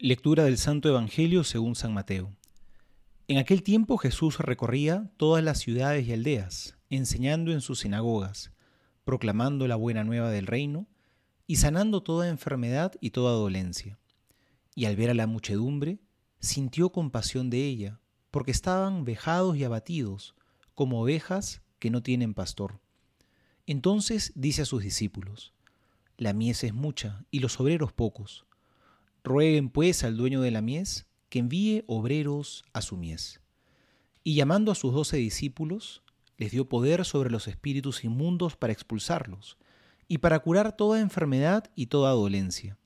Lectura del Santo Evangelio según San Mateo. En aquel tiempo Jesús recorría todas las ciudades y aldeas, enseñando en sus sinagogas, proclamando la buena nueva del reino y sanando toda enfermedad y toda dolencia. Y al ver a la muchedumbre, sintió compasión de ella, porque estaban vejados y abatidos, como ovejas que no tienen pastor. Entonces dice a sus discípulos, La mies es mucha y los obreros pocos Rueguen pues al dueño de la mies que envíe obreros a su mies. Y llamando a sus doce discípulos, les dio poder sobre los espíritus inmundos para expulsarlos, y para curar toda enfermedad y toda dolencia.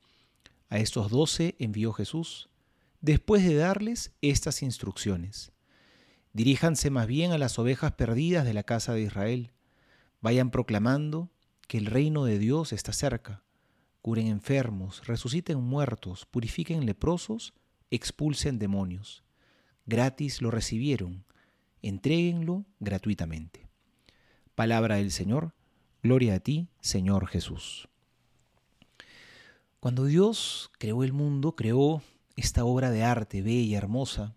A estos doce envió Jesús, después de darles estas instrucciones. Diríjanse más bien a las ovejas perdidas de la casa de Israel. Vayan proclamando que el reino de Dios está cerca curen enfermos, resuciten muertos, purifiquen leprosos, expulsen demonios. Gratis lo recibieron, entréguenlo gratuitamente. Palabra del Señor, gloria a ti, Señor Jesús. Cuando Dios creó el mundo, creó esta obra de arte bella, hermosa,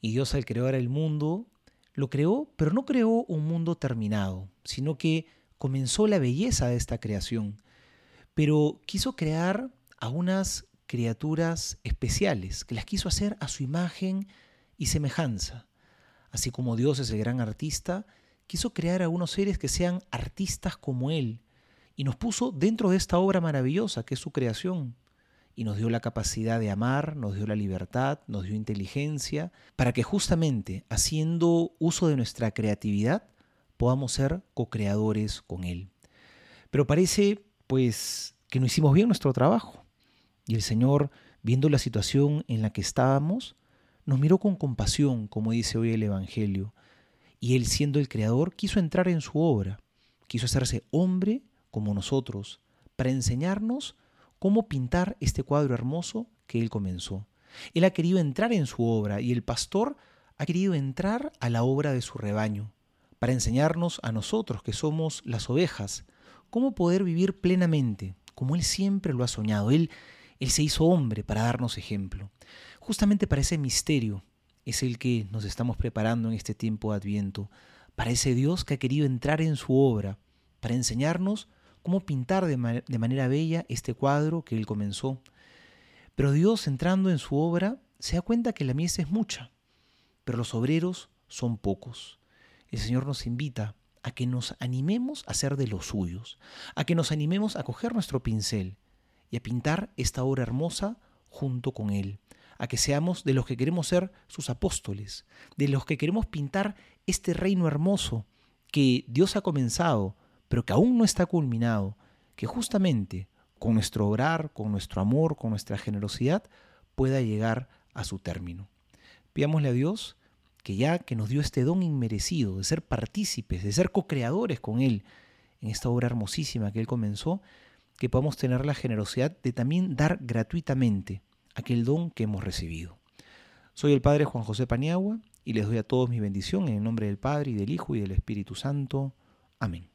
y Dios al crear el mundo, lo creó, pero no creó un mundo terminado, sino que comenzó la belleza de esta creación pero quiso crear a unas criaturas especiales, que las quiso hacer a su imagen y semejanza. Así como Dios es el gran artista, quiso crear a unos seres que sean artistas como Él, y nos puso dentro de esta obra maravillosa que es su creación, y nos dio la capacidad de amar, nos dio la libertad, nos dio inteligencia, para que justamente haciendo uso de nuestra creatividad podamos ser co-creadores con Él. Pero parece pues que no hicimos bien nuestro trabajo. Y el Señor, viendo la situación en la que estábamos, nos miró con compasión, como dice hoy el Evangelio, y Él siendo el Creador quiso entrar en su obra, quiso hacerse hombre como nosotros, para enseñarnos cómo pintar este cuadro hermoso que Él comenzó. Él ha querido entrar en su obra y el pastor ha querido entrar a la obra de su rebaño, para enseñarnos a nosotros que somos las ovejas, cómo poder vivir plenamente, como Él siempre lo ha soñado. Él, él se hizo hombre para darnos ejemplo. Justamente para ese misterio es el que nos estamos preparando en este tiempo de Adviento, para ese Dios que ha querido entrar en su obra, para enseñarnos cómo pintar de, de manera bella este cuadro que Él comenzó. Pero Dios entrando en su obra se da cuenta que la mies es mucha, pero los obreros son pocos. El Señor nos invita a que nos animemos a ser de los suyos, a que nos animemos a coger nuestro pincel y a pintar esta obra hermosa junto con Él, a que seamos de los que queremos ser sus apóstoles, de los que queremos pintar este reino hermoso que Dios ha comenzado, pero que aún no está culminado, que justamente con nuestro obrar, con nuestro amor, con nuestra generosidad, pueda llegar a su término. Pidámosle a Dios que ya que nos dio este don inmerecido de ser partícipes, de ser co-creadores con Él en esta obra hermosísima que Él comenzó, que podamos tener la generosidad de también dar gratuitamente aquel don que hemos recibido. Soy el Padre Juan José Paniagua y les doy a todos mi bendición en el nombre del Padre y del Hijo y del Espíritu Santo. Amén.